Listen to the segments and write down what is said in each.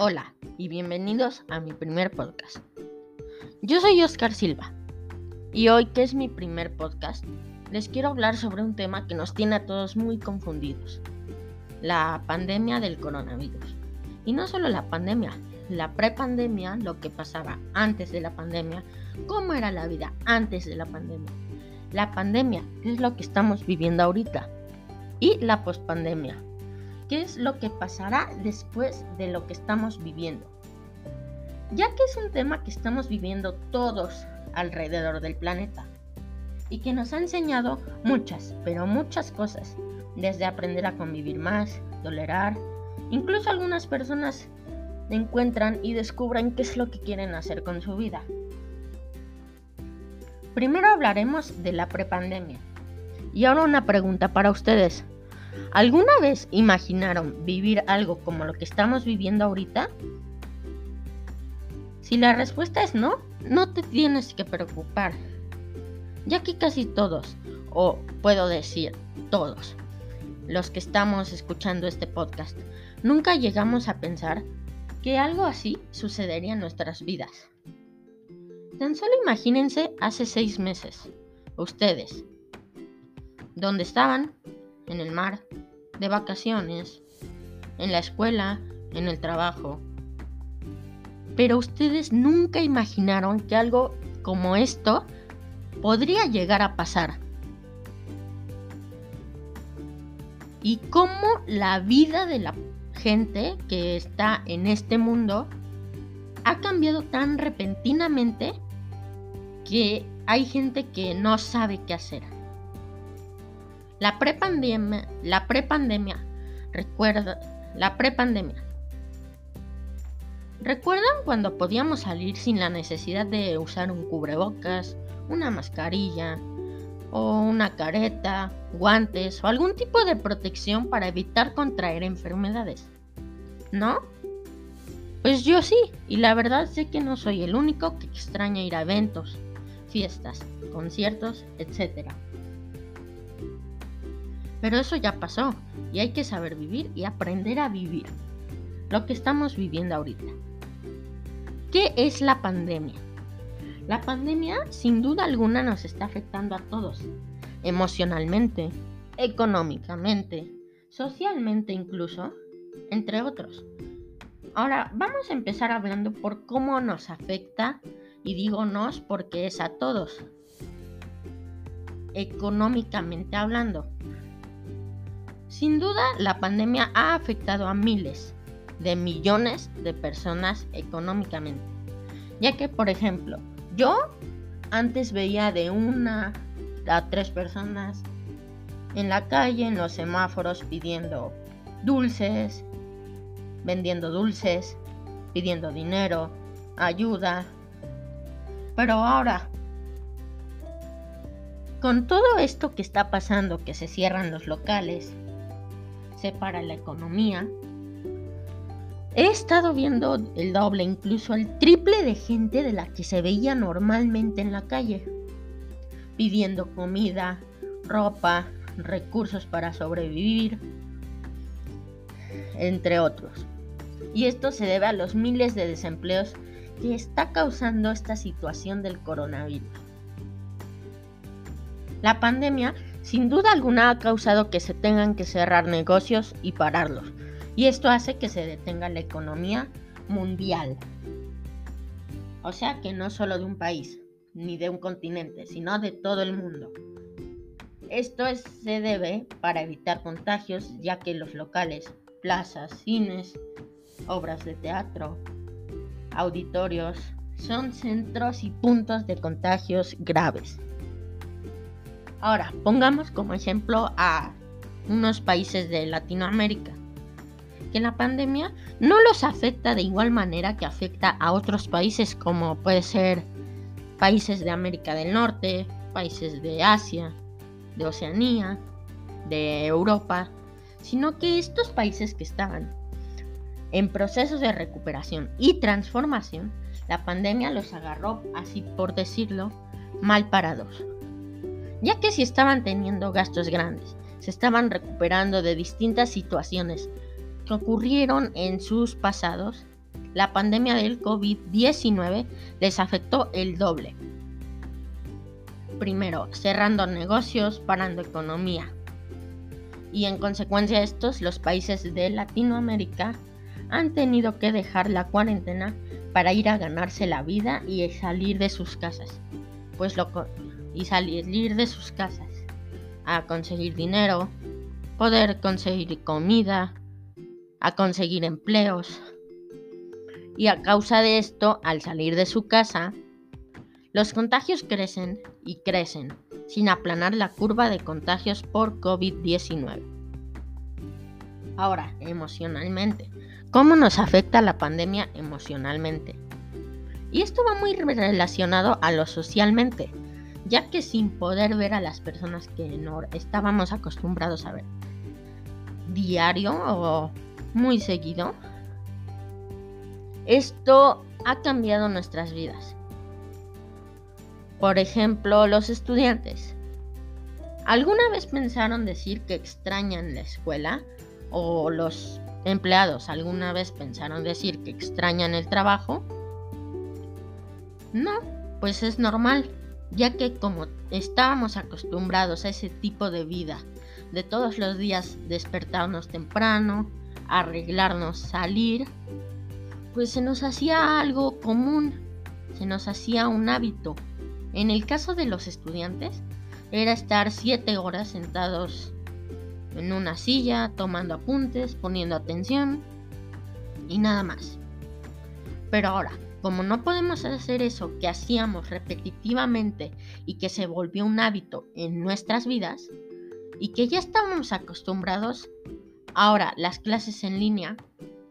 Hola y bienvenidos a mi primer podcast. Yo soy Oscar Silva y hoy que es mi primer podcast les quiero hablar sobre un tema que nos tiene a todos muy confundidos. La pandemia del coronavirus. Y no solo la pandemia, la prepandemia, lo que pasaba antes de la pandemia, cómo era la vida antes de la pandemia. La pandemia, es lo que estamos viviendo ahorita. Y la pospandemia, qué es lo que pasará después de lo que estamos viviendo. Ya que es un tema que estamos viviendo todos alrededor del planeta y que nos ha enseñado muchas, pero muchas cosas, desde aprender a convivir más, tolerar, incluso algunas personas encuentran y descubren qué es lo que quieren hacer con su vida. Primero hablaremos de la prepandemia. Y ahora una pregunta para ustedes. ¿Alguna vez imaginaron vivir algo como lo que estamos viviendo ahorita? Si la respuesta es no, no te tienes que preocupar, ya que casi todos, o puedo decir todos, los que estamos escuchando este podcast, nunca llegamos a pensar que algo así sucedería en nuestras vidas. Tan solo imagínense hace seis meses, ustedes, ¿dónde estaban? En el mar, de vacaciones, en la escuela, en el trabajo. Pero ustedes nunca imaginaron que algo como esto podría llegar a pasar. Y cómo la vida de la gente que está en este mundo ha cambiado tan repentinamente que hay gente que no sabe qué hacer. La prepandemia, la prepandemia, recuerda, la prepandemia. ¿Recuerdan cuando podíamos salir sin la necesidad de usar un cubrebocas, una mascarilla o una careta, guantes o algún tipo de protección para evitar contraer enfermedades? ¿No? Pues yo sí, y la verdad sé que no soy el único que extraña ir a eventos, fiestas, conciertos, etc. Pero eso ya pasó y hay que saber vivir y aprender a vivir. Lo que estamos viviendo ahorita. ¿Qué es la pandemia? La pandemia sin duda alguna nos está afectando a todos, emocionalmente, económicamente, socialmente incluso, entre otros. Ahora vamos a empezar hablando por cómo nos afecta y digo nos porque es a todos. Económicamente hablando, sin duda, la pandemia ha afectado a miles de millones de personas económicamente. Ya que, por ejemplo, yo antes veía de una a tres personas en la calle, en los semáforos, pidiendo dulces, vendiendo dulces, pidiendo dinero, ayuda. Pero ahora, con todo esto que está pasando, que se cierran los locales, para la economía. He estado viendo el doble, incluso el triple de gente de la que se veía normalmente en la calle, pidiendo comida, ropa, recursos para sobrevivir, entre otros. Y esto se debe a los miles de desempleos que está causando esta situación del coronavirus. La pandemia sin duda alguna ha causado que se tengan que cerrar negocios y pararlos, y esto hace que se detenga la economía mundial. O sea que no solo de un país, ni de un continente, sino de todo el mundo. Esto se debe para evitar contagios, ya que los locales, plazas, cines, obras de teatro, auditorios, son centros y puntos de contagios graves. Ahora, pongamos como ejemplo a unos países de Latinoamérica, que la pandemia no los afecta de igual manera que afecta a otros países como puede ser países de América del Norte, países de Asia, de Oceanía, de Europa, sino que estos países que estaban en procesos de recuperación y transformación, la pandemia los agarró, así por decirlo, mal parados ya que si estaban teniendo gastos grandes, se estaban recuperando de distintas situaciones que ocurrieron en sus pasados, la pandemia del COVID-19 les afectó el doble. Primero, cerrando negocios, parando economía. Y en consecuencia de estos, los países de Latinoamérica han tenido que dejar la cuarentena para ir a ganarse la vida y salir de sus casas. Pues lo y salir de sus casas a conseguir dinero, poder conseguir comida, a conseguir empleos. Y a causa de esto, al salir de su casa, los contagios crecen y crecen, sin aplanar la curva de contagios por COVID-19. Ahora, emocionalmente. ¿Cómo nos afecta la pandemia emocionalmente? Y esto va muy relacionado a lo socialmente, ya que sin poder ver a las personas que no estábamos acostumbrados a ver diario o muy seguido, esto ha cambiado nuestras vidas. Por ejemplo, los estudiantes. ¿Alguna vez pensaron decir que extrañan la escuela? ¿O los empleados alguna vez pensaron decir que extrañan el trabajo? No, pues es normal, ya que como estábamos acostumbrados a ese tipo de vida, de todos los días despertarnos temprano, arreglarnos, salir, pues se nos hacía algo común, se nos hacía un hábito. En el caso de los estudiantes, era estar siete horas sentados en una silla, tomando apuntes, poniendo atención y nada más. Pero ahora, como no podemos hacer eso que hacíamos repetitivamente y que se volvió un hábito en nuestras vidas y que ya estábamos acostumbrados, ahora las clases en línea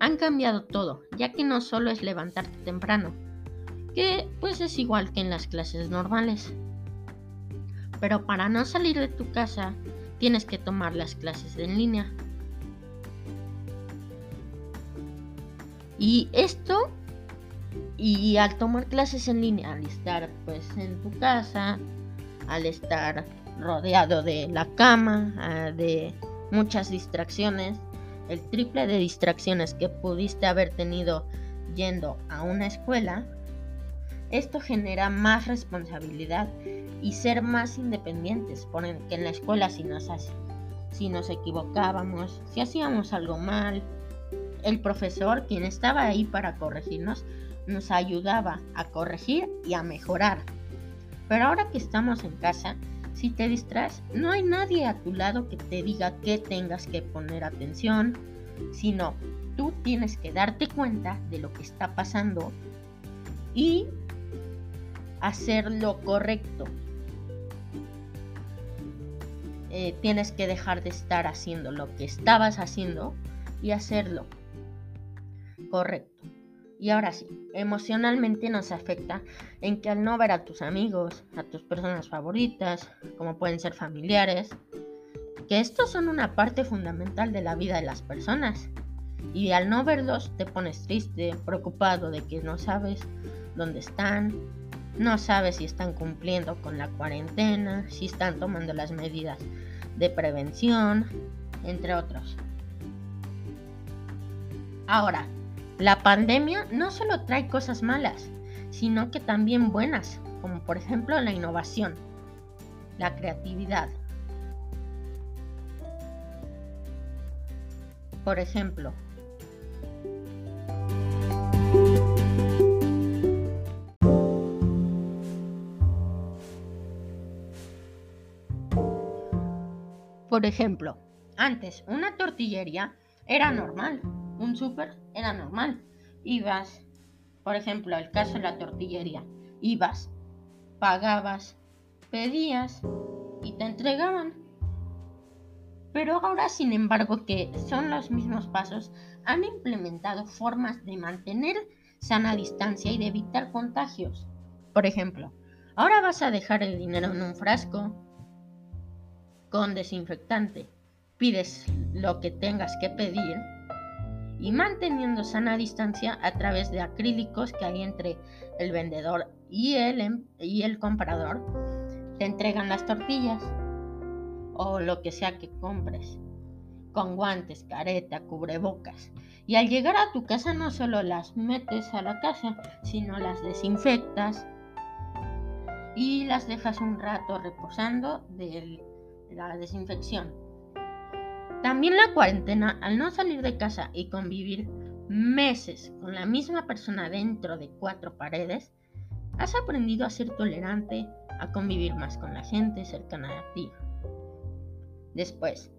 han cambiado todo, ya que no solo es levantarte temprano, que pues es igual que en las clases normales. Pero para no salir de tu casa, tienes que tomar las clases en línea. Y esto y al tomar clases en línea, al estar pues en tu casa, al estar rodeado de la cama, ah, de muchas distracciones, el triple de distracciones que pudiste haber tenido yendo a una escuela, esto genera más responsabilidad y ser más independientes, porque en la escuela si nos, si nos equivocábamos, si hacíamos algo mal, el profesor, quien estaba ahí para corregirnos, nos ayudaba a corregir y a mejorar. Pero ahora que estamos en casa, si te distraes, no hay nadie a tu lado que te diga que tengas que poner atención, sino tú tienes que darte cuenta de lo que está pasando y hacer lo correcto. Eh, tienes que dejar de estar haciendo lo que estabas haciendo y hacerlo correcto. Y ahora sí, emocionalmente nos afecta en que al no ver a tus amigos, a tus personas favoritas, como pueden ser familiares, que estos son una parte fundamental de la vida de las personas. Y al no verlos te pones triste, preocupado de que no sabes dónde están, no sabes si están cumpliendo con la cuarentena, si están tomando las medidas de prevención, entre otros. Ahora, la pandemia no solo trae cosas malas, sino que también buenas, como por ejemplo la innovación, la creatividad. Por ejemplo, Por ejemplo, antes una tortillería era normal, un súper era normal. Ibas, por ejemplo, el caso de la tortillería, ibas, pagabas, pedías y te entregaban. Pero ahora, sin embargo, que son los mismos pasos, han implementado formas de mantener sana distancia y de evitar contagios. Por ejemplo, ahora vas a dejar el dinero en un frasco con desinfectante. Pides lo que tengas que pedir y manteniendo sana distancia a través de acrílicos que hay entre el vendedor y el, em, y el comprador, te entregan las tortillas o lo que sea que compres. con guantes, careta, cubrebocas. Y al llegar a tu casa no solo las metes a la casa, sino las desinfectas y las dejas un rato reposando de la desinfección. También la cuarentena, al no salir de casa y convivir meses con la misma persona dentro de cuatro paredes, has aprendido a ser tolerante, a convivir más con la gente cercana a ti. Después,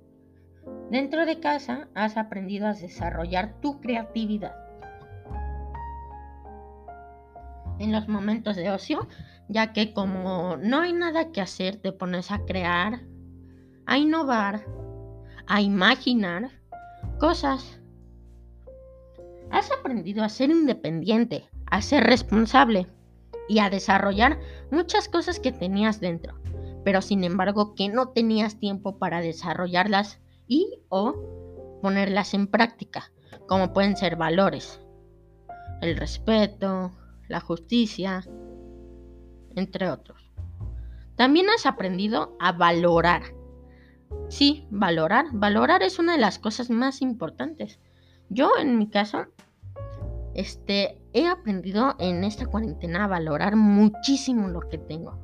dentro de casa has aprendido a desarrollar tu creatividad. En los momentos de ocio, ya que como no hay nada que hacer, te pones a crear, a innovar, a imaginar cosas. Has aprendido a ser independiente, a ser responsable y a desarrollar muchas cosas que tenías dentro, pero sin embargo que no tenías tiempo para desarrollarlas y o ponerlas en práctica, como pueden ser valores, el respeto, la justicia, entre otros. También has aprendido a valorar. Sí, valorar. Valorar es una de las cosas más importantes. Yo, en mi caso, este, he aprendido en esta cuarentena a valorar muchísimo lo que tengo.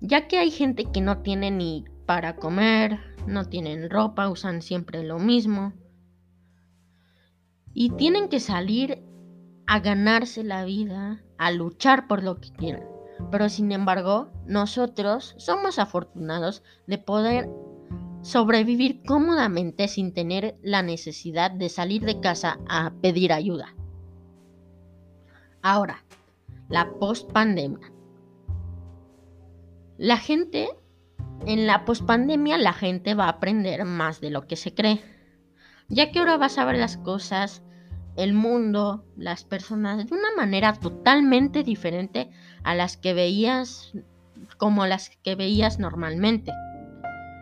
Ya que hay gente que no tiene ni para comer, no tienen ropa, usan siempre lo mismo. Y tienen que salir a ganarse la vida, a luchar por lo que quieren. Pero sin embargo, nosotros somos afortunados de poder sobrevivir cómodamente sin tener la necesidad de salir de casa a pedir ayuda. Ahora, la post-pandemia. La gente, en la post-pandemia, la gente va a aprender más de lo que se cree, ya que ahora vas a ver las cosas, el mundo, las personas de una manera totalmente diferente a las que veías como las que veías normalmente.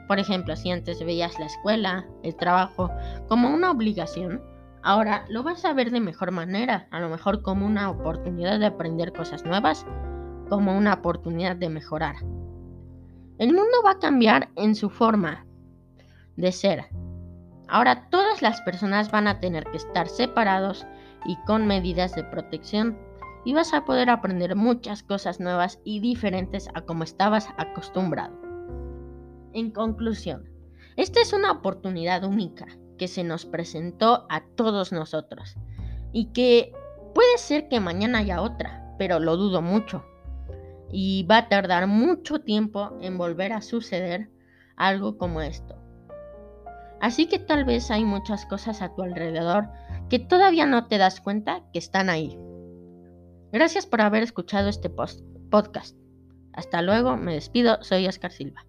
Por ejemplo, si antes veías la escuela, el trabajo como una obligación, ahora lo vas a ver de mejor manera, a lo mejor como una oportunidad de aprender cosas nuevas, como una oportunidad de mejorar. El mundo va a cambiar en su forma de ser. Ahora todas las personas van a tener que estar separados y con medidas de protección y vas a poder aprender muchas cosas nuevas y diferentes a como estabas acostumbrado. En conclusión, esta es una oportunidad única que se nos presentó a todos nosotros y que puede ser que mañana haya otra, pero lo dudo mucho. Y va a tardar mucho tiempo en volver a suceder algo como esto. Así que tal vez hay muchas cosas a tu alrededor que todavía no te das cuenta que están ahí. Gracias por haber escuchado este podcast. Hasta luego, me despido, soy Oscar Silva.